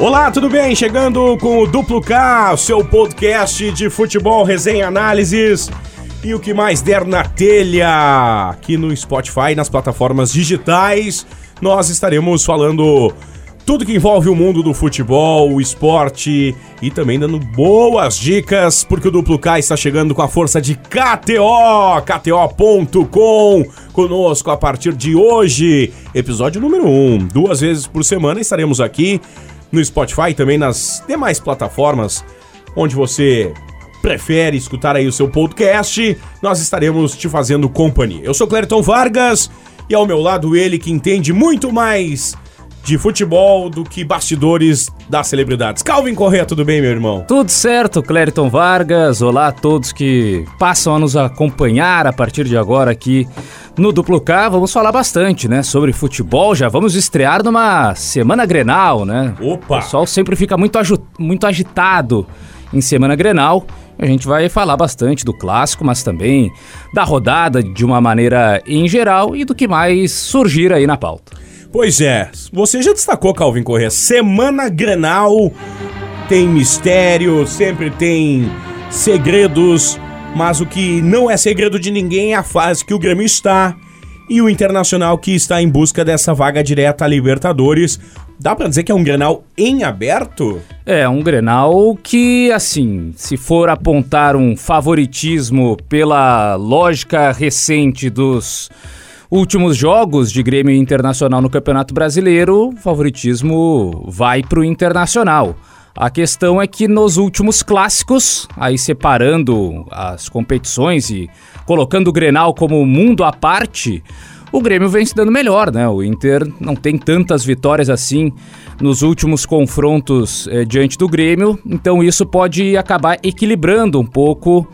Olá, tudo bem? Chegando com o Duplo K, seu podcast de futebol, resenha, análises e o que mais der na telha. Aqui no Spotify, nas plataformas digitais, nós estaremos falando tudo que envolve o mundo do futebol, o esporte e também dando boas dicas, porque o Duplo K está chegando com a força de KTO, KTO.com, conosco a partir de hoje, episódio número 1. Um. Duas vezes por semana estaremos aqui no Spotify e também nas demais plataformas onde você prefere escutar aí o seu podcast, nós estaremos te fazendo companhia. Eu sou Clériton Vargas e ao meu lado ele que entende muito mais de futebol do que bastidores das celebridades. Calvin Corrêa, tudo bem, meu irmão? Tudo certo, Clériton Vargas. Olá a todos que passam a nos acompanhar a partir de agora aqui no Duplo K. Vamos falar bastante, né, sobre futebol. Já vamos estrear numa semana Grenal, né? Opa! O pessoal sempre fica muito, muito agitado em semana Grenal. A gente vai falar bastante do clássico, mas também da rodada de uma maneira em geral e do que mais surgir aí na pauta. Pois é, você já destacou, Calvin Corrêa, semana Grenal tem mistério, sempre tem segredos, mas o que não é segredo de ninguém é a fase que o Grêmio está e o Internacional que está em busca dessa vaga direta a Libertadores. Dá pra dizer que é um Grenal em aberto? É, um Grenal que, assim, se for apontar um favoritismo pela lógica recente dos últimos jogos de Grêmio Internacional no Campeonato Brasileiro, o favoritismo vai para o Internacional. A questão é que nos últimos clássicos, aí separando as competições e colocando o Grenal como mundo à parte, o Grêmio vem se dando melhor, né? O Inter não tem tantas vitórias assim nos últimos confrontos eh, diante do Grêmio, então isso pode acabar equilibrando um pouco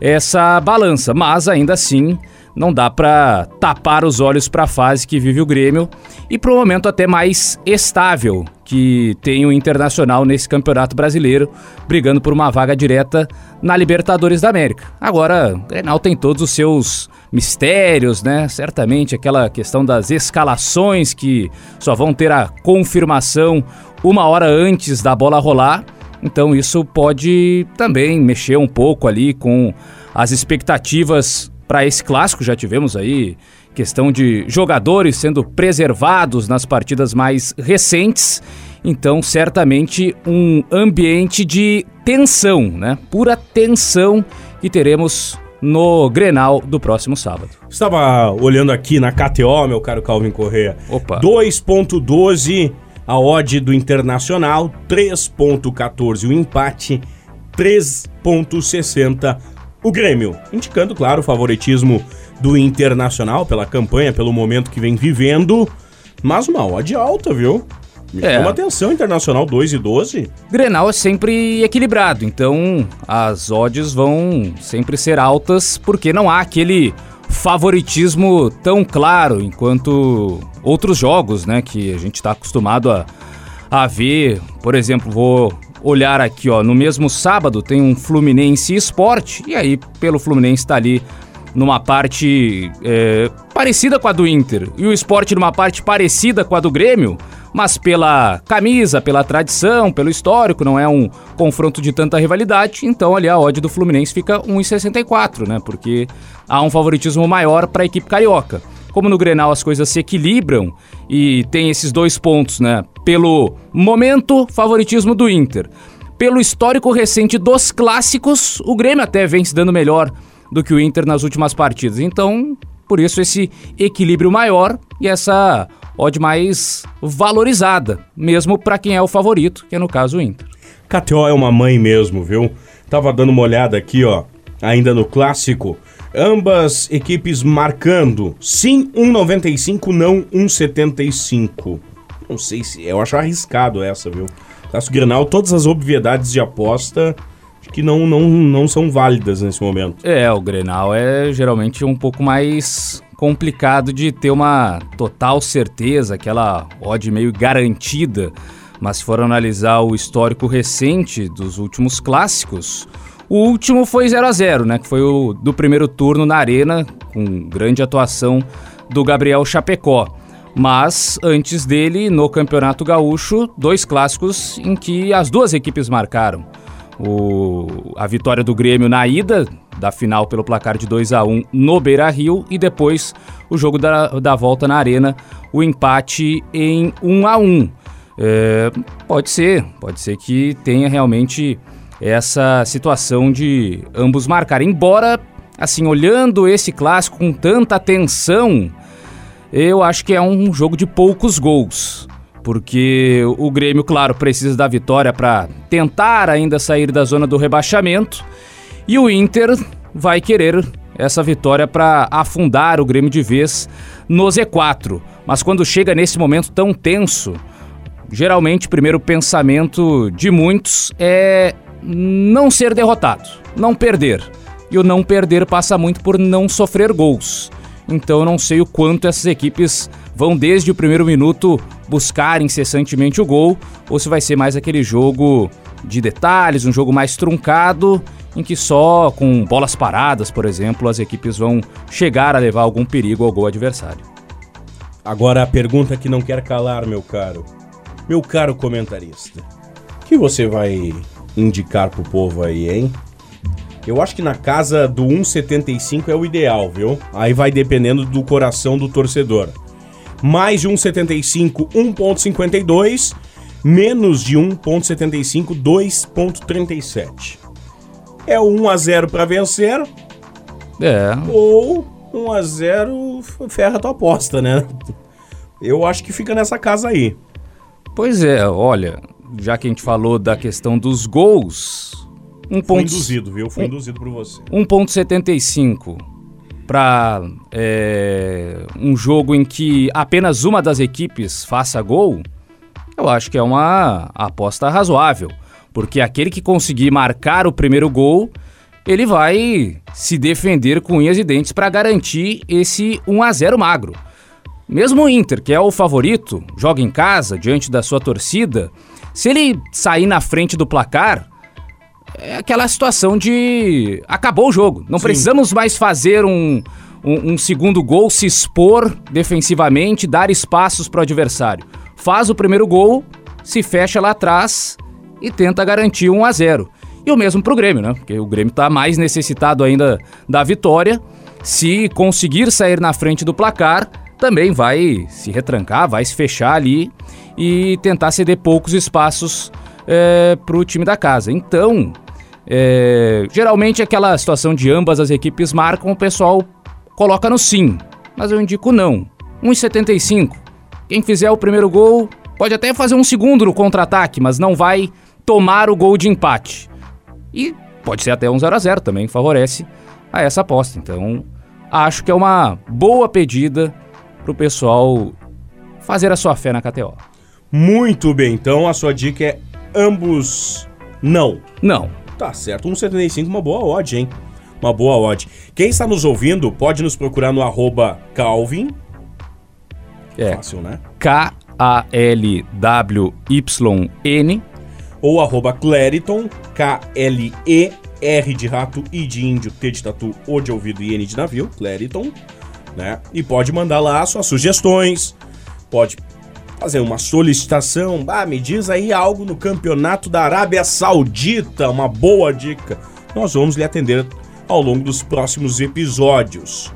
essa balança, mas ainda assim não dá para tapar os olhos para a fase que vive o Grêmio e para o momento até mais estável que tem o Internacional nesse Campeonato Brasileiro, brigando por uma vaga direta na Libertadores da América. Agora, o Grenal tem todos os seus mistérios, né? Certamente aquela questão das escalações que só vão ter a confirmação uma hora antes da bola rolar. Então isso pode também mexer um pouco ali com as expectativas para esse clássico. Já tivemos aí questão de jogadores sendo preservados nas partidas mais recentes. Então, certamente um ambiente de tensão, né? Pura tensão que teremos no Grenal do próximo sábado. Estava olhando aqui na KTO, meu caro Calvin Correa. Opa. 2.12 a odd do Internacional, 3.14 o empate, 3.60 o Grêmio, indicando, claro, o favoritismo do Internacional pela campanha, pelo momento que vem vivendo, mas uma odd alta, viu? Me É. chama atenção, Internacional 2 e 12. Grenal é sempre equilibrado, então as odds vão sempre ser altas porque não há aquele favoritismo tão claro enquanto outros jogos, né, que a gente está acostumado a, a ver. Por exemplo, vou olhar aqui, ó, no mesmo sábado tem um Fluminense Esporte e aí pelo Fluminense está ali numa parte é, parecida com a do Inter e o esporte numa parte parecida com a do Grêmio, mas pela camisa, pela tradição, pelo histórico, não é um confronto de tanta rivalidade, então ali a odd do Fluminense fica 1,64, né? Porque há um favoritismo maior para a equipe carioca. Como no Grenal as coisas se equilibram e tem esses dois pontos, né? Pelo momento, favoritismo do Inter. Pelo histórico recente dos clássicos, o Grêmio até vem se dando melhor do que o Inter nas últimas partidas. Então, por isso esse equilíbrio maior e essa odd mais valorizada, mesmo para quem é o favorito, que é no caso o Inter. KTO é uma mãe mesmo, viu? Tava dando uma olhada aqui, ó, ainda no clássico. Ambas equipes marcando. Sim, 1,95, não 1,75. Não sei se. Eu acho arriscado essa, viu? Clássico Grenal, todas as obviedades de aposta que não, não, não são válidas nesse momento. É, o Grenal é geralmente um pouco mais complicado de ter uma total certeza, aquela odd meio garantida. Mas se for analisar o histórico recente dos últimos clássicos, o último foi 0 a 0 né? Que foi o do primeiro turno na Arena, com grande atuação do Gabriel Chapecó. Mas antes dele, no Campeonato Gaúcho, dois clássicos em que as duas equipes marcaram. O, a vitória do Grêmio na ida da final pelo placar de 2 a 1 no Beira Rio e depois o jogo da, da volta na Arena, o empate em 1 a 1 é, Pode ser, pode ser que tenha realmente essa situação de ambos marcarem. Embora, assim, olhando esse clássico com tanta atenção, eu acho que é um jogo de poucos gols. Porque o Grêmio, claro, precisa da vitória para tentar ainda sair da zona do rebaixamento. E o Inter vai querer essa vitória para afundar o Grêmio de vez no Z4. Mas quando chega nesse momento tão tenso, geralmente o primeiro pensamento de muitos é não ser derrotado, não perder. E o não perder passa muito por não sofrer gols. Então eu não sei o quanto essas equipes vão desde o primeiro minuto buscar incessantemente o gol ou se vai ser mais aquele jogo de detalhes, um jogo mais truncado em que só com bolas paradas, por exemplo, as equipes vão chegar a levar algum perigo ao gol adversário. Agora a pergunta que não quer calar, meu caro. Meu caro comentarista. Que você vai indicar pro povo aí, hein? Eu acho que na casa do 1,75 é o ideal, viu? Aí vai dependendo do coração do torcedor. Mais de 1,75, 1,52. Menos de 1,75, 2,37. É o 1 a 0 para vencer. É. Ou 1 a 0 ferra tua aposta, né? Eu acho que fica nessa casa aí. Pois é, olha, já que a gente falou da questão dos gols, um ponto induzido, viu? Foi um, induzido por você. 1.75 para é, um jogo em que apenas uma das equipes faça gol, eu acho que é uma aposta razoável, porque aquele que conseguir marcar o primeiro gol, ele vai se defender com unhas e dentes para garantir esse 1 a 0 magro. Mesmo o Inter, que é o favorito, joga em casa diante da sua torcida, se ele sair na frente do placar, é aquela situação de acabou o jogo. Não Sim. precisamos mais fazer um, um, um, segundo gol, se expor defensivamente, dar espaços para o adversário. Faz o primeiro gol, se fecha lá atrás e tenta garantir um a 0. E o mesmo para o Grêmio, né? Porque o Grêmio está mais necessitado ainda da vitória. Se conseguir sair na frente do placar, também vai se retrancar, vai se fechar ali e tentar ceder poucos espaços é, para o time da casa. Então, é, geralmente aquela situação de ambas as equipes marcam, o pessoal coloca no sim, mas eu indico não. 1,75. Quem fizer o primeiro gol pode até fazer um segundo no contra-ataque, mas não vai tomar o gol de empate. E pode ser até um 0 a 0 também, favorece a essa aposta. Então, acho que é uma boa pedida para o pessoal fazer a sua fé na KTO. Muito bem, então a sua dica é ambos não. Não. Tá certo, 1,75 uma boa odd, hein? Uma boa odd. Quem está nos ouvindo pode nos procurar no arroba Calvin. É. Fácil, né? K-A-L-W-Y-N. Ou arroba Clariton, K-L-E-R de rato, I de índio, T de tatu, O de ouvido e N de navio, Clariton né? E pode mandar lá suas sugestões, pode fazer uma solicitação, ah, me diz aí algo no campeonato da Arábia Saudita, uma boa dica. Nós vamos lhe atender ao longo dos próximos episódios,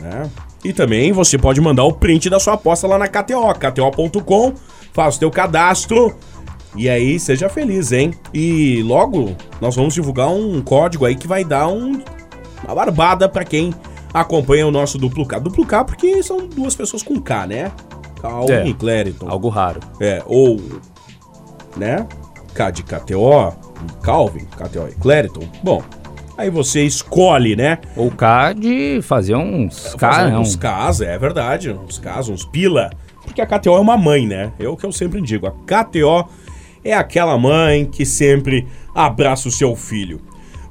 né? E também você pode mandar o print da sua aposta lá na KTO, kto.com, faça o teu cadastro e aí seja feliz, hein? E logo nós vamos divulgar um código aí que vai dar um, uma barbada para quem acompanha o nosso duplo K. Duplo K porque são duas pessoas com K, né? Calvin é, e Clériton. Algo raro. É, ou, né? K de KTO, Calvin, KTO e Clériton. Bom, aí você escolhe, né? Ou K de fazer uns K, fazer uns Ks, é verdade, uns Ks, uns pila. Porque a KTO é uma mãe, né? É o que eu sempre digo. A KTO é aquela mãe que sempre abraça o seu filho.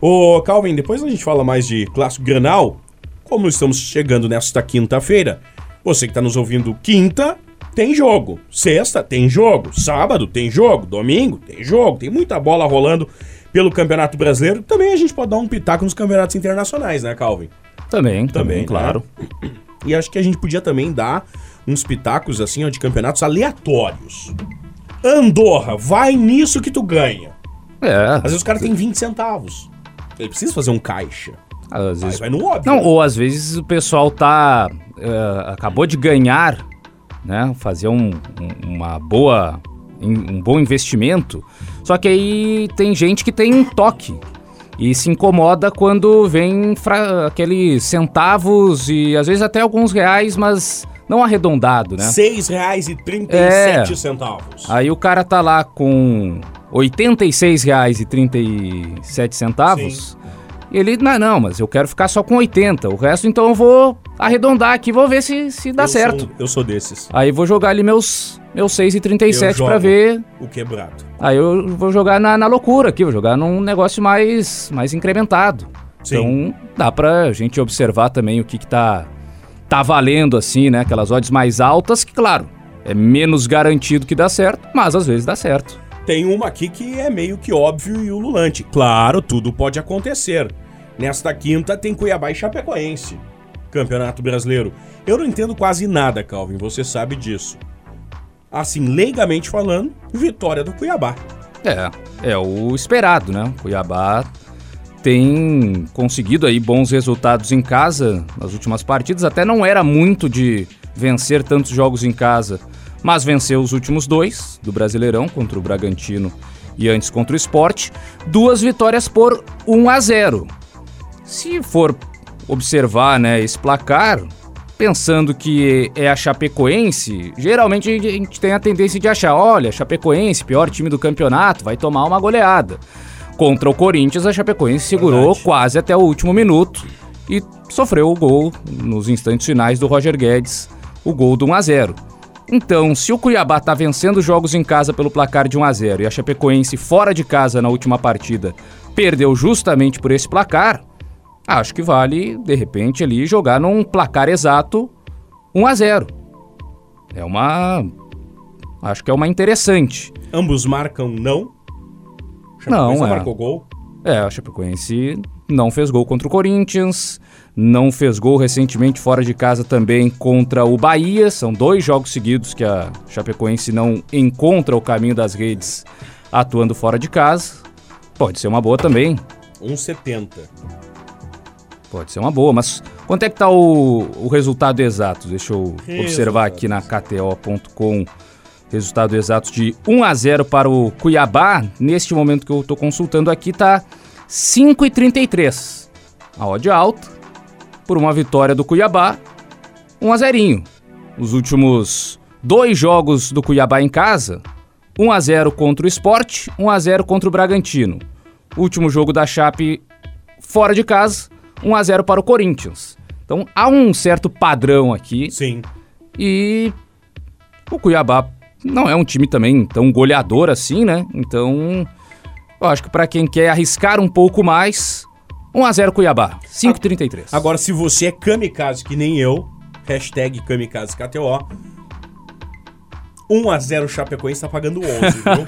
Ô, Calvin, depois a gente fala mais de clássico Granal, como estamos chegando nesta quinta-feira, você que está nos ouvindo quinta, tem jogo. Sexta, tem jogo. Sábado, tem jogo. Domingo, tem jogo. Tem muita bola rolando pelo Campeonato Brasileiro. Também a gente pode dar um pitaco nos campeonatos internacionais, né, Calvin? Também, também, também né? claro. Né? E acho que a gente podia também dar uns pitacos assim, ó, de campeonatos aleatórios. Andorra, vai nisso que tu ganha. É. Às vezes o cara tem 20 centavos. Ele precisa fazer um caixa. Às vezes vai no óbvio. Não, ou às vezes o pessoal tá. Eh, acabou de ganhar, né? Fazer um, um- uma boa. um bom investimento. Só que aí tem gente que tem um toque. E se incomoda quando vem aqueles centavos e às vezes até alguns reais, mas não arredondado, né? R$ 6,37 É. centavos. Aí o cara tá lá com R$ 86,37 centavos. E ele, não, não, mas eu quero ficar só com 80. O resto, então, eu vou arredondar aqui, vou ver se, se dá eu certo. Sou, eu sou desses. Aí vou jogar ali meus, meus Eu 6,37 jogo. pra ver. O quebrado. Aí eu vou jogar na, na loucura aqui, vou jogar num negócio mais, mais incrementado. Sim. Então dá pra gente observar também o que, que tá, tá valendo, assim, né? Aquelas odds mais altas, que, claro, é menos garantido que dá certo, mas às vezes dá certo. Tem uma aqui que é meio que óbvio e ululante. Claro, tudo pode acontecer. Nesta quinta tem Cuiabá e Chapecoense. Campeonato Brasileiro. Eu não entendo quase nada, Calvin, você sabe disso. Assim, leigamente falando, vitória do Cuiabá. É, é o esperado, né? Cuiabá tem conseguido aí bons resultados em casa nas últimas partidas. Até não era muito de vencer tantos jogos em casa, mas venceu os últimos dois do Brasileirão contra o Bragantino e antes contra o Sport. Duas vitórias por 1 a 0. Se for observar, né, esse placar, pensando que é a Chapecoense, geralmente a gente tem a tendência de achar, olha, Chapecoense, pior time do campeonato, vai tomar uma goleada. Contra o Corinthians, a Chapecoense segurou Verdade. quase até o último minuto e sofreu o gol nos instantes finais do Roger Guedes, o gol do 1 a 0. Então, se o Cuiabá tá vencendo jogos em casa pelo placar de 1 a 0 e a Chapecoense fora de casa na última partida perdeu justamente por esse placar, acho que vale, de repente, ali jogar num placar exato 1 a 0. É uma acho que é uma interessante. Ambos marcam não. Não, é. marcou gol. É, a Chapecoense não fez gol contra o Corinthians, não fez gol recentemente fora de casa também contra o Bahia. São dois jogos seguidos que a Chapecoense não encontra o caminho das redes atuando fora de casa. Pode ser uma boa também, 1,70. pode ser uma boa, mas quanto é que tá o, o resultado exato? Deixa eu observar aqui na KTO.com. Resultado exato de 1 a 0 para o Cuiabá. Neste momento que eu estou consultando aqui tá 5,33. A odd alta por uma vitória do Cuiabá, 1 a 0. Os últimos dois jogos do Cuiabá em casa, 1 a 0 contra o Sport, 1 a 0 contra o Bragantino. Último jogo da Chape fora de casa, 1 a 0 para o Corinthians. Então há um certo padrão aqui Sim. e o Cuiabá não é um time também tão goleador assim, né? Então, eu acho que pra quem quer arriscar um pouco mais, 1 a 0 Cuiabá, 5,33. Agora, se você é kamikaze que nem eu, hashtag kamikaze KTO, 1x0 Chapecoense tá pagando 11, viu?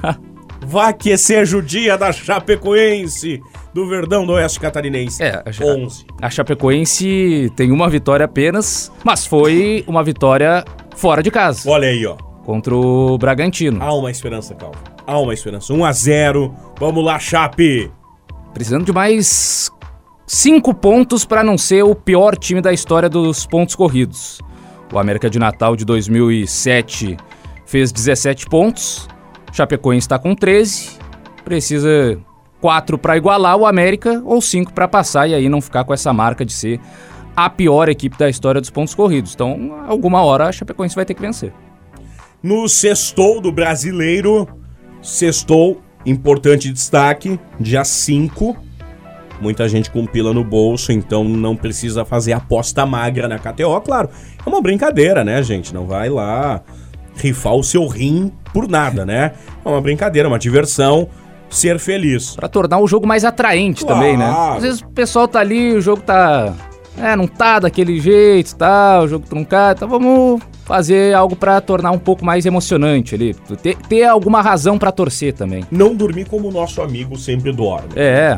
Vá que seja o dia da Chapecoense, do Verdão do Oeste Catarinense. É, a, Cha- 11. a Chapecoense tem uma vitória apenas, mas foi uma vitória fora de casa, Olha aí, ó. contra o Bragantino. Há uma esperança, Calvo. Há uma esperança. 1x0. Vamos lá, Chape. Precisando de mais cinco pontos para não ser o pior time da história dos pontos corridos. O América de Natal de 2007 fez 17 pontos. Chapecoense está com 13. Precisa 4 para igualar o América ou 5 para passar e aí não ficar com essa marca de ser a pior equipe da história dos pontos corridos. Então, alguma hora a Chapecoense vai ter que vencer. No sextou do brasileiro, sextou, importante destaque, dia 5. Muita gente com pila no bolso, então não precisa fazer aposta magra na KTO, claro. É uma brincadeira, né, gente? Não vai lá rifar o seu rim por nada, né? É uma brincadeira, uma diversão, ser feliz. Pra tornar o jogo mais atraente Claro. também, né? Às vezes o pessoal tá ali, o jogo tá. É, não tá daquele jeito, tá? O jogo truncado, então vamos fazer algo pra tornar um pouco mais emocionante ali. Ter, ter alguma razão pra torcer também. Não dormir como o nosso amigo sempre dorme. É.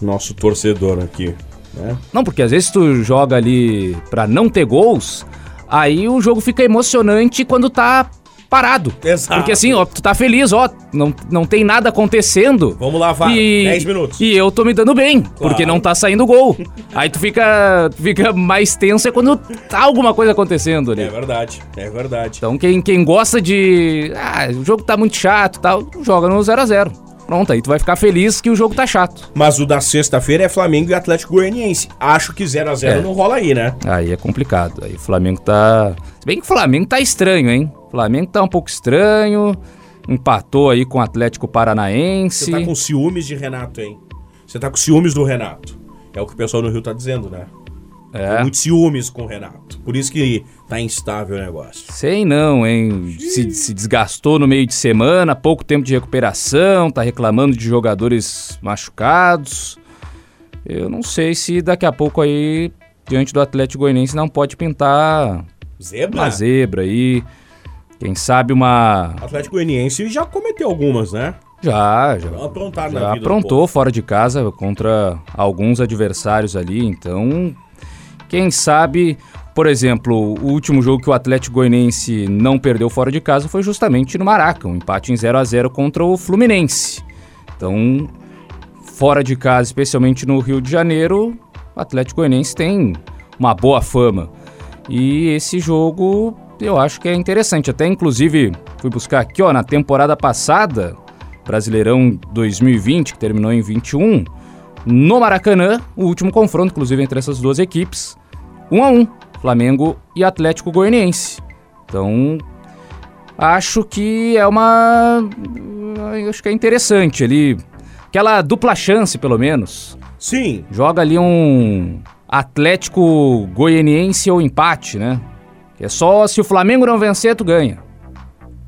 Nosso torcedor aqui, né? Não, porque às vezes tu joga ali pra não ter gols, Aí o jogo fica emocionante quando tá parado. Exato. Porque assim, ó, tu tá feliz, ó, não, não tem nada acontecendo. Vamos lá, VAR, e, 10 minutos. E eu tô me dando bem, porque não tá saindo gol. Aí tu fica, fica mais tenso é quando tá alguma coisa acontecendo ali. É verdade, é verdade. Então quem, quem gosta de. Ah, o jogo tá muito chato e tal, joga no 0x0. Pronto, aí tu vai ficar feliz que o jogo tá chato. Mas o da sexta-feira é Flamengo e Atlético Goianiense. Acho que 0 a 0 É. não rola aí, né? Aí é complicado. Aí o Flamengo tá. Se bem que o Flamengo tá estranho, hein? O Flamengo tá um pouco estranho. Empatou aí com o Atlético Paranaense. Você tá com ciúmes de Renato, hein? Você tá com ciúmes do Renato. É o que o pessoal no Rio tá dizendo, né? É. Muito ciúmes com o Renato. Por isso que tá instável o negócio. Sei não, hein? Se, se desgastou no meio de semana, pouco tempo de recuperação, tá reclamando de jogadores machucados. Eu não sei se daqui a pouco aí, diante do Atlético Goianiense, não pode pintar Zebra? uma zebra aí. Quem sabe uma. O Atlético Goianiense já cometeu algumas, né? Já, já. Aprontaram Já aprontou fora de casa contra alguns adversários ali, então quem sabe, por exemplo, o último jogo que o Atlético Goianiense não perdeu fora de casa foi justamente no Maraca, um empate em 0 a 0 contra o Fluminense. Então, fora de casa, especialmente no Rio de Janeiro, o Atlético Goianiense tem uma boa fama. E esse jogo eu acho que é interessante. Até inclusive fui buscar aqui, ó, na temporada passada, Brasileirão 2020, que terminou em 21, no Maracanã, o último confronto, inclusive, entre essas duas equipes, 1 a 1 Flamengo e Atlético Goianiense. Então, acho que é uma. eu Acho que é interessante ali. Aquela dupla chance, pelo menos. Sim, Joga ali um Atlético Goianiense ou empate, né? Que é só se o Flamengo não vencer, tu ganha.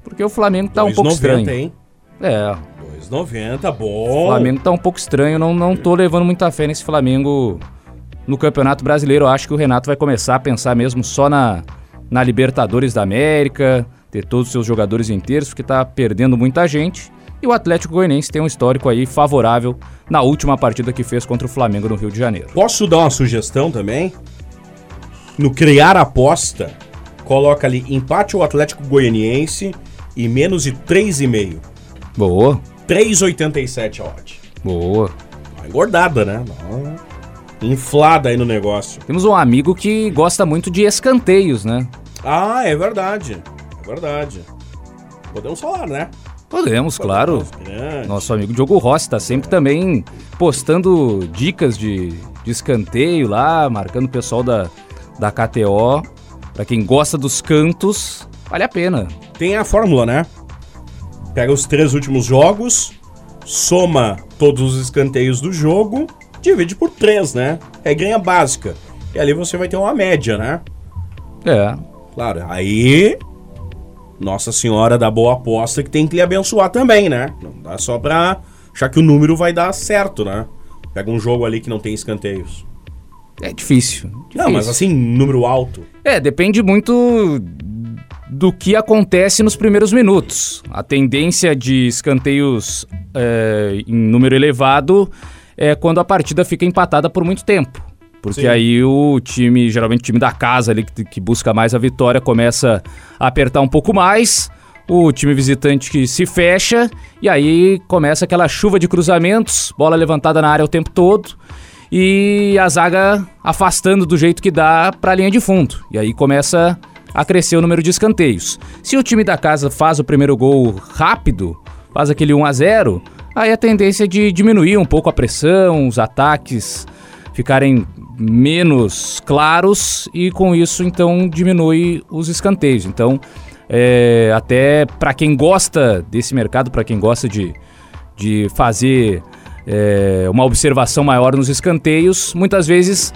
Porque o Flamengo tá um pouco 2,90, estranho. hein? É, 2,90, o bom. Flamengo tá um pouco estranho, não, não tô levando muita fé nesse Flamengo no Campeonato Brasileiro. Eu acho que o Renato vai começar a pensar mesmo só na, na Libertadores da América, ter todos os seus jogadores inteiros, porque tá perdendo muita gente. E o Atlético Goianiense tem um histórico aí favorável na última partida que fez contra o Flamengo no Rio de Janeiro. Posso dar uma sugestão também? No criar aposta, coloca ali empate o Atlético Goianiense e menos de 3,5. Boa, 3,87 a odd. boa. Uma engordada, né? Uma Inflada aí no negócio. Temos um amigo que gosta muito de escanteios, né? Ah, é verdade. É verdade. Podemos falar, né? Podemos, claro. Grande. Nosso amigo Diogo Rossi tá sempre também postando dicas de, de escanteio lá, marcando o pessoal da, da KTO. Pra quem gosta dos cantos, vale a pena. Tem a fórmula, né? Pega os três últimos jogos, soma todos os escanteios do jogo, divide por três, né? Regrinha básica. E ali você vai ter uma média, né? É, Claro, aí. Nossa Senhora da Boa Aposta que tem que lhe abençoar também, né? Não dá só pra achar que o número vai dar certo, né? Pega um jogo ali que não tem escanteios. é difícil. Não, mas difícil. assim, número alto. É, depende muito do que acontece nos primeiros minutos. A tendência de escanteios é, em número elevado é quando a partida fica empatada por muito tempo. Porque Sim. aí o time, geralmente o time da casa ali, que, que busca mais a vitória, começa a apertar um pouco mais. O time visitante que se fecha e aí começa aquela chuva de cruzamentos, bola levantada na área o tempo todo e a zaga afastando do jeito que dá para a linha de fundo. E aí começa a crescer o número de escanteios. Se o time da casa faz o primeiro gol rápido, faz aquele 1 a 0, aí a tendência é de diminuir um pouco a pressão, os ataques ficarem menos claros e com isso então diminui os escanteios. Então, é, até para quem gosta desse mercado, para quem gosta de, de fazer é, uma observação maior nos escanteios, muitas vezes,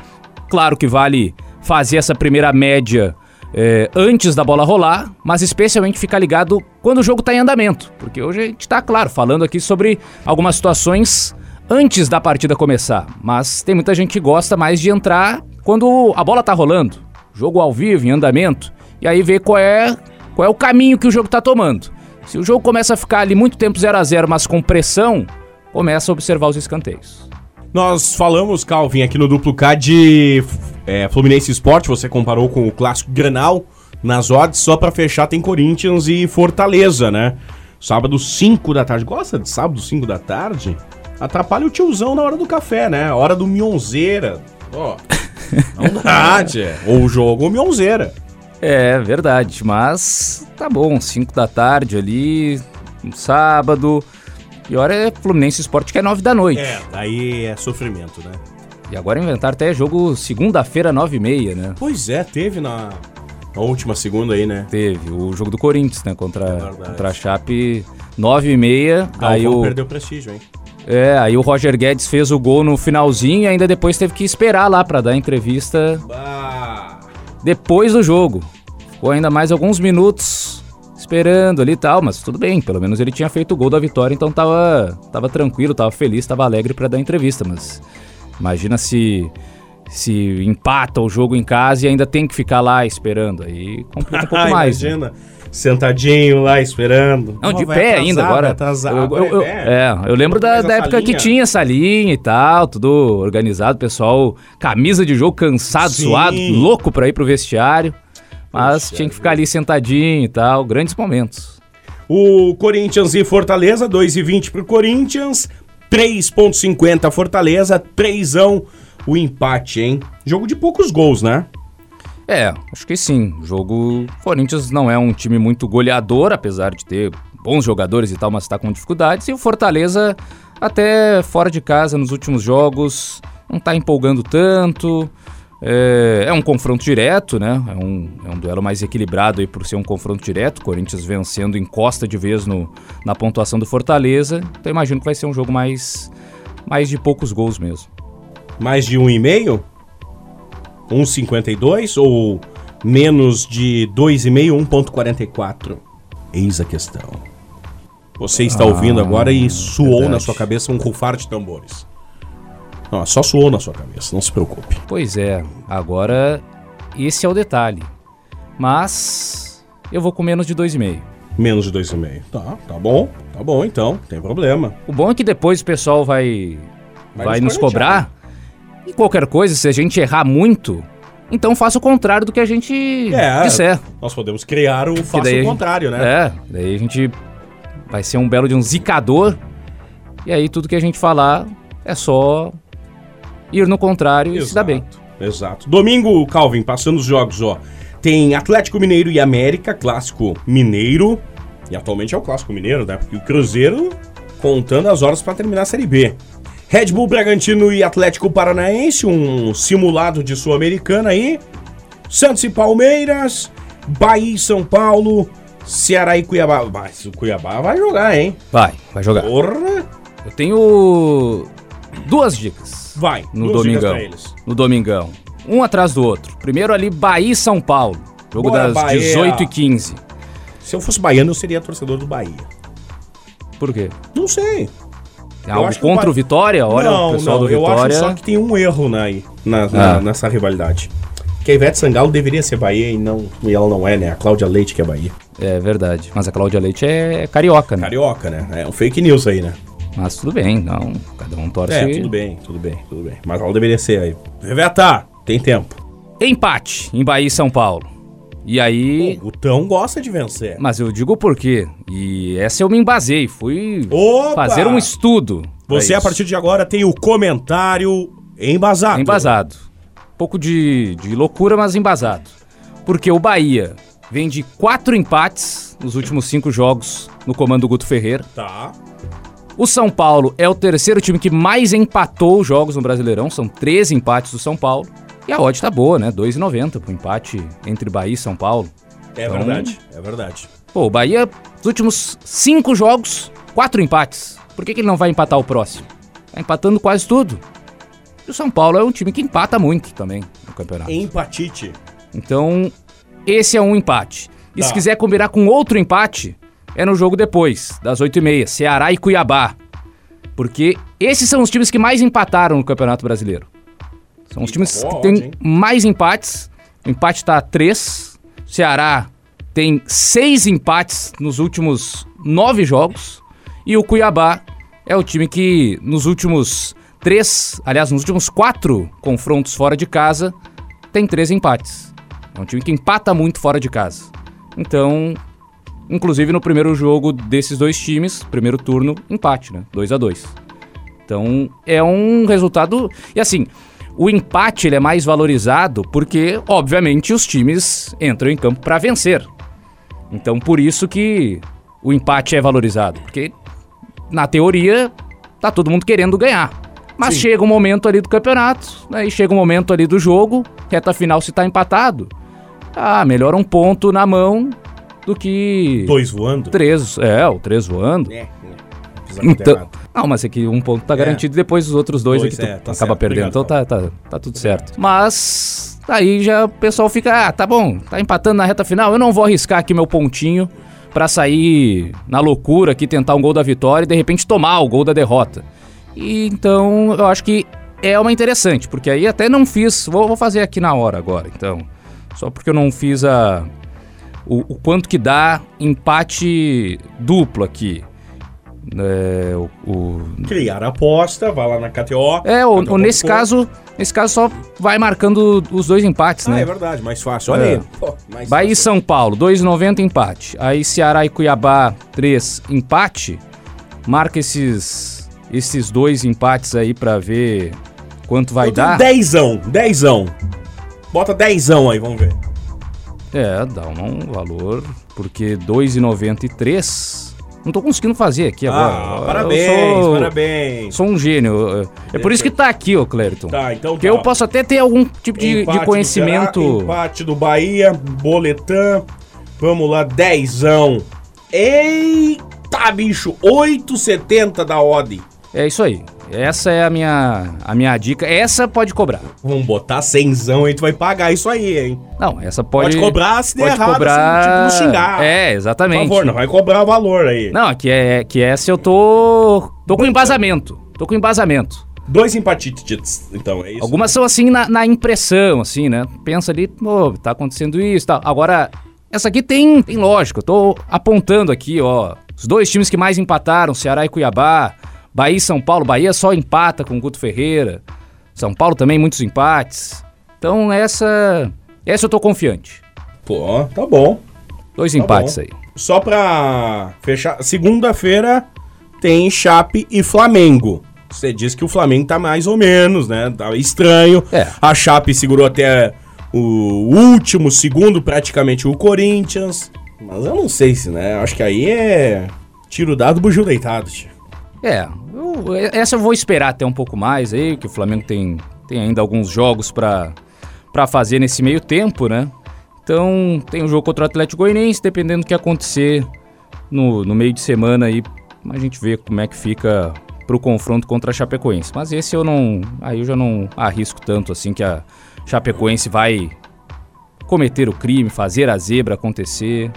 claro que vale fazer essa primeira média é, antes da bola rolar, mas especialmente ficar ligado quando o jogo está em andamento, porque hoje a gente está, claro, falando aqui sobre algumas situações antes da partida começar, mas tem muita gente que gosta mais de entrar quando a bola tá rolando, jogo ao vivo, em andamento, e aí ver qual é, qual é o caminho que o jogo tá tomando. Se o jogo começa a ficar ali muito tempo 0 a 0 mas com pressão, começa a observar os escanteios. Nós falamos, Calvin, aqui no Duplo K de é, Fluminense Esporte, você comparou com o clássico Granal. nas odds, só pra fechar, tem Corinthians e Fortaleza, né? Sábado, 5 da tarde. Gosta de sábado, 5 da tarde? Atrapalha o tiozão na hora do café, né? Hora do mionzeira. Ó, não dá, tchê. Ou o jogo ou mionzeira. É, verdade. Mas tá bom, 5 da tarde ali, um sábado. E hora é Fluminense Esporte, que é 9 da noite. É, daí é sofrimento, né? E agora inventaram até jogo segunda-feira, 9 e meia, né? Pois é, teve na, na última segunda aí, né? Teve o jogo do Corinthians, né? É Contra, verdade. contra a Chape, 9 e meia. Aí Galvão o, perdeu prestígio, hein? é, aí o Roger Guedes fez o gol no finalzinho e ainda depois teve que esperar lá pra dar entrevista Bah. depois do jogo. Ficou ainda mais alguns minutos esperando ali e tal, mas tudo bem, pelo menos ele tinha feito o gol da vitória, então tava, tava tranquilo, tava feliz, tava alegre pra dar entrevista, mas imagina se se empata o jogo em casa e ainda tem que ficar lá esperando, aí complica um pouco mais. né? Imagina, sentadinho lá esperando. Não, de pé atrasar, ainda agora. atrasar, Eu, eu- eu- é, eu lembro da, da época que salinha. tinha essa linha e tal, tudo organizado, pessoal, camisa de jogo cansado, Sim. suado, louco pra ir pro vestiário. Mas Puxa tinha que ficar ali sentadinho e tal, grandes momentos. O Corinthians e Fortaleza, 2,20 pro Corinthians, 3,50 Fortaleza, 3 o empate, hein? Jogo de poucos gols, né? É, acho que sim. O jogo. Corinthians não é um time muito goleador, apesar de ter bons jogadores e tal, mas tá com dificuldades. E o Fortaleza, até fora de casa nos últimos jogos, não tá empolgando tanto. É, é um confronto direto, né? É um, é um duelo mais equilibrado aí por ser um confronto direto. Corinthians vencendo encosta de vez no, na pontuação do Fortaleza. Então imagino que vai ser um jogo mais, mais de poucos gols mesmo. Mais de 1,5? 1,52 ou menos de 2,5, 1,44? Eis a questão. Você está Ah, ouvindo agora e suou na verdade. sua cabeça um rufar de tambores. Não, só suou na sua cabeça, não se preocupe. Pois é, agora esse é o detalhe. Mas eu vou com menos de 2,5. Menos de 2,5. Tá, tá bom, tá bom então, tem problema. O bom é que depois o pessoal vai, Vai vai, nos nos cobrar. E qualquer coisa, se a gente errar muito, então faça o contrário do que a gente É, disser. nós podemos criar o faço daí- o contrário, né? É, daí a gente vai ser um belo de um zicador. E aí tudo que a gente falar é só ir no contrário e se dar bem. Exato. Domingo, Calvin, passando os jogos, ó. Tem Atlético Mineiro e América, clássico mineiro. E atualmente é o clássico mineiro, né? Porque o Cruzeiro contando as horas pra terminar a Série B. Red Bull Bragantino e Atlético Paranaense, um simulado de Sul-Americana aí. Santos e Palmeiras, Bahia e São Paulo, Ceará e Cuiabá. Mas o Cuiabá vai jogar, hein? Vai, vai jogar. Porra! Eu tenho duas dicas. Vai, no domingão. No domingão. Um atrás do outro. Primeiro ali, Bahia e São Paulo. Jogo Bora, das Bahia. 18 e 15 Se eu fosse baiano, eu seria torcedor do Bahia. Por quê? Não sei. É Eu algo acho que o contra Ba- o Vitória? Olha não, o pessoal não, do eu Vitória. acho só que tem um erro na, na, na- Ah. nessa rivalidade. Que a Ivete Sangalo deveria ser Bahia e, não, e ela não é, né? A Cláudia Leite que é Bahia. É verdade. Mas a Cláudia Leite é carioca, né? Carioca, né? É um fake news aí, né? Mas tudo bem, não. Cada um torce. É, tudo bem, tudo bem, tudo bem. Mas ela deveria ser aí. Iveta, tem tempo. Empate em Bahia e São Paulo. E aí. O Tão gosta de vencer. Mas eu digo por quê. E essa eu me embasei. Fui Opa! fazer um estudo. Você, a partir de agora, tem o comentário embasado. Embasado. Um pouco de, de loucura, mas embasado. Porque o Bahia vem de quatro empates nos últimos cinco jogos no comando do Guto Ferreira. Tá. O São Paulo é o terceiro time que mais empatou jogos no Brasileirão. São 13 empates do São Paulo. E a odd tá boa, né? 2,90 pro empate entre Bahia e São Paulo. É Então- verdade, é verdade. Pô, o Bahia, nos últimos cinco jogos, quatro empates. Por que, que ele não vai empatar o próximo? Tá empatando quase tudo. E o São Paulo é um time que empata muito também no campeonato. Empatite. Então, esse é um empate. E Tá. se quiser combinar com outro empate, é no jogo depois, das 8h30, Ceará e Cuiabá. Porque esses são os times que mais empataram no Campeonato Brasileiro. São os times que têm mais empates. O empate tá 3. Ceará tem seis empates nos últimos nove jogos. E o Cuiabá é o time que nos últimos três, aliás, nos últimos quatro confrontos fora de casa, tem três empates. É um time que empata muito fora de casa. Então, inclusive no primeiro jogo desses dois times, primeiro turno, empate, né? 2 a 2 Então, é um resultado. E assim, o empate ele é mais valorizado porque, obviamente, os times entram em campo para vencer. Então, por isso que o empate é valorizado. Porque, na teoria, tá todo mundo querendo ganhar. Mas Sim. chega um momento ali do campeonato, aí né, chega um momento ali do jogo, reta final se tá empatado. Ah, melhor um ponto na mão do que. Dois voando? Três, é, o três voando. É, é. Então, não, mas é que um ponto tá é. garantido e depois os outros dois, dois é que é, tá acaba certo. perdendo. Obrigado, então tá, tá, tá tudo certo. Mas aí já o pessoal fica, ah, tá bom, tá empatando na reta final, eu não vou arriscar aqui meu pontinho para sair na loucura aqui, tentar um gol da vitória e de repente tomar o gol da derrota. E então eu acho que é uma interessante, porque aí até não fiz, vou, vou fazer aqui na hora agora, então. Só porque eu não fiz a o, o quanto que dá empate duplo aqui. É, o, o... Criar a aposta, vai lá na KTO. É, o, KTO. nesse caso, nesse caso só vai marcando os dois empates, ah, né? É verdade, mais fácil. Olha é. aí. Pô, Bahia e São Paulo, 2,90 empate. Aí Ceará e Cuiabá, 3 empate. Marca esses esses dois empates aí para ver quanto vai Eu dar. Dezão, dezão. Bota dezão aí, vamos ver. É, dá um valor, porque 2,93 não tô conseguindo fazer aqui agora. Ah, parabéns, sou, parabéns. Sou um gênio. É por isso que tá aqui, ô Clériton. Tá, então Porque tá. eu posso até ter algum tipo de, de conhecimento. Do empate do Bahia, boletam. Vamos lá, dezão. Eita, bicho, 8,70 da Odi. É isso aí. Essa é a minha, a minha dica. Essa pode cobrar. Vamos botar cenzão aí, tu vai pagar isso aí, hein? Não, essa pode... Pode cobrar se der pode errado, cobrar... assim, tipo, não xingar. É, exatamente. Por favor, não vai cobrar o valor aí. Não, que, é, que essa eu tô... Tô com embasamento. Tô com embasamento. Dois empatites, então, é isso? Algumas são assim na, na impressão, assim, né? Pensa ali, pô, tá acontecendo isso e tal. Agora, essa aqui tem, tem lógica. Eu tô apontando aqui, ó. Os dois times que mais empataram, Ceará e Cuiabá. Bahia e São Paulo, Bahia só empata com o Guto Ferreira. São Paulo também muitos empates. Então essa essa eu tô confiante. Pô, tá bom. Dois tá empates bom. aí. Só pra fechar, segunda-feira tem Chape e Flamengo. Você disse que o Flamengo tá mais ou menos, né? Tá estranho. É. A Chape segurou até o último segundo, praticamente, o Corinthians. Mas eu não sei se, né? Acho que aí é tiro dado, bujão deitado, tio. É, eu, essa eu vou esperar até um pouco mais aí, que o Flamengo tem, tem ainda alguns jogos para fazer nesse meio tempo, né? Então tem um jogo contra o Atlético Goianiense, dependendo do que acontecer no, no meio de semana aí, a gente vê como é que fica pro confronto contra a Chapecoense. Mas esse eu não. Aí eu já não arrisco tanto assim que a Chapecoense vai cometer o crime, fazer a zebra acontecer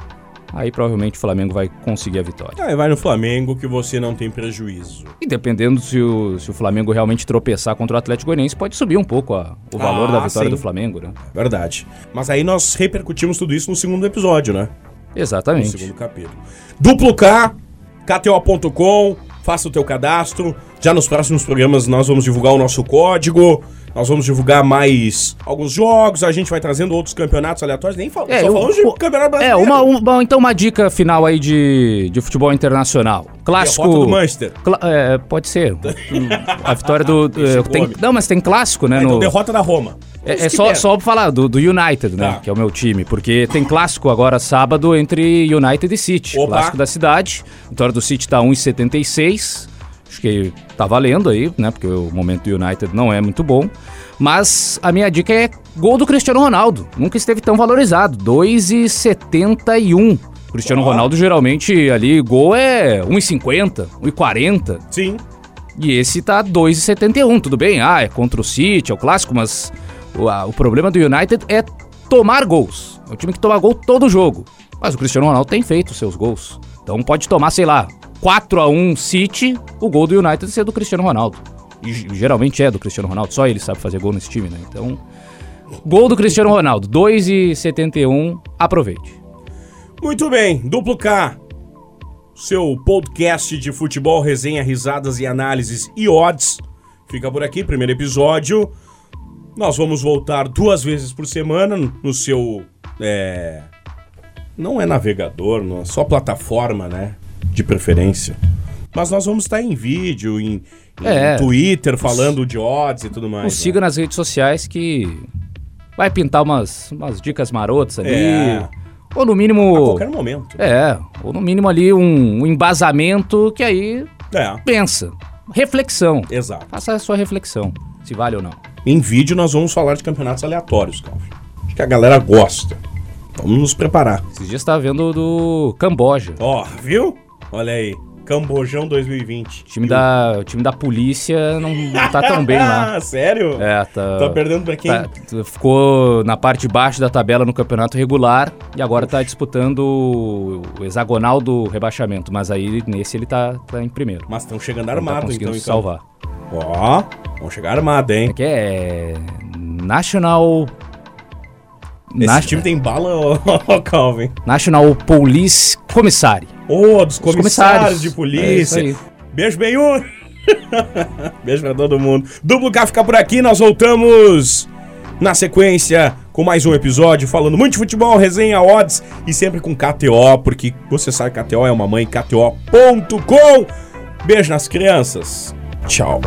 aí provavelmente o Flamengo vai conseguir a vitória. Aí vai no Flamengo que você não tem prejuízo. E dependendo se o, se o Flamengo realmente tropeçar contra o Atlético Goianiense, pode subir um pouco a, o valor ah, da vitória sim. do Flamengo, né? Verdade. Mas aí nós repercutimos tudo isso no segundo episódio, né? Exatamente. No segundo capítulo. Duplo K, KTO.com, faça o teu cadastro. Já nos próximos programas nós vamos divulgar o nosso código. Nós vamos divulgar mais alguns jogos, a gente vai trazendo outros campeonatos aleatórios, nem fal é, só falamos de campeonato é, brasileiro. É, uma, uma, então uma dica final aí de, de futebol internacional. Clássico... do Manchester. É, pode ser. a vitória do... do tem, não, mas tem clássico, né? É, então no... derrota da Roma. É, é só, só pra falar do, do United, né? Tá. Que é o meu time. Porque tem clássico agora sábado entre United e City. Opa. Clássico da cidade. A vitória do City tá 1,76. Acho que tá valendo aí, né? Porque o momento do United não é muito bom. Mas a minha dica é gol do Cristiano Ronaldo. Nunca esteve tão valorizado. 2,71. Cristiano oh. Ronaldo geralmente ali, gol é 1,50, 1,40. Sim. E esse tá 2,71. Tudo bem, ah, é contra o City, é o clássico, mas o, a, o problema do United é tomar gols. É um time que toma gol todo jogo. Mas o Cristiano Ronaldo tem feito seus gols. Então pode tomar, sei lá, 4 a 1 City, o gol do United ser do Cristiano Ronaldo. E geralmente é do Cristiano Ronaldo, só ele sabe fazer gol nesse time, né? Então, gol do Cristiano Ronaldo, 2,71, aproveite. Muito bem, duplo K. Seu podcast de futebol, resenha, risadas e análises e odds. Fica por aqui, primeiro episódio. Nós vamos voltar duas vezes por semana no seu. É, não é navegador, não é só plataforma, né? De preferência. Mas nós vamos estar em vídeo, em, em É. Twitter, falando de odds e tudo mais. Nos né? siga nas redes sociais que vai pintar umas, umas dicas marotas ali. É. Ou no A mínimo. qualquer momento. É, ou no mínimo ali um, um embasamento que aí É, pensa. Reflexão. exato. Faça a sua reflexão, se vale ou não. Em vídeo nós vamos falar de campeonatos aleatórios, Calvin. Acho que a galera gosta. Vamos nos preparar. Esses dias tava vendo do Camboja. Ó, viu? Olha aí. Cambojão 2020. O time da, o time da polícia não, não tá tão bem lá. Ah, sério? É, tá. Tá perdendo pra quem? tá- ficou na parte de baixo da tabela no campeonato regular e agora tá disputando o, hexagonal do rebaixamento. Mas aí nesse ele tá, tá em primeiro. Mas estão chegando tá armados, então, se então. salvar. Ó, vão chegar armado, hein? É que é. National. Esse time tem bala, ó, ó, Calvin. National Police Commissary. Ô, dos Os comissários de É polícia. aí. Beijo, Benhur. Beijo pra todo mundo. Duplo K fica por aqui, nós voltamos na sequência com mais um episódio falando muito de futebol, resenha, odds e sempre com KTO, porque você sabe que KTO é uma mãe, KTO.com. Beijo nas crianças. Tchau.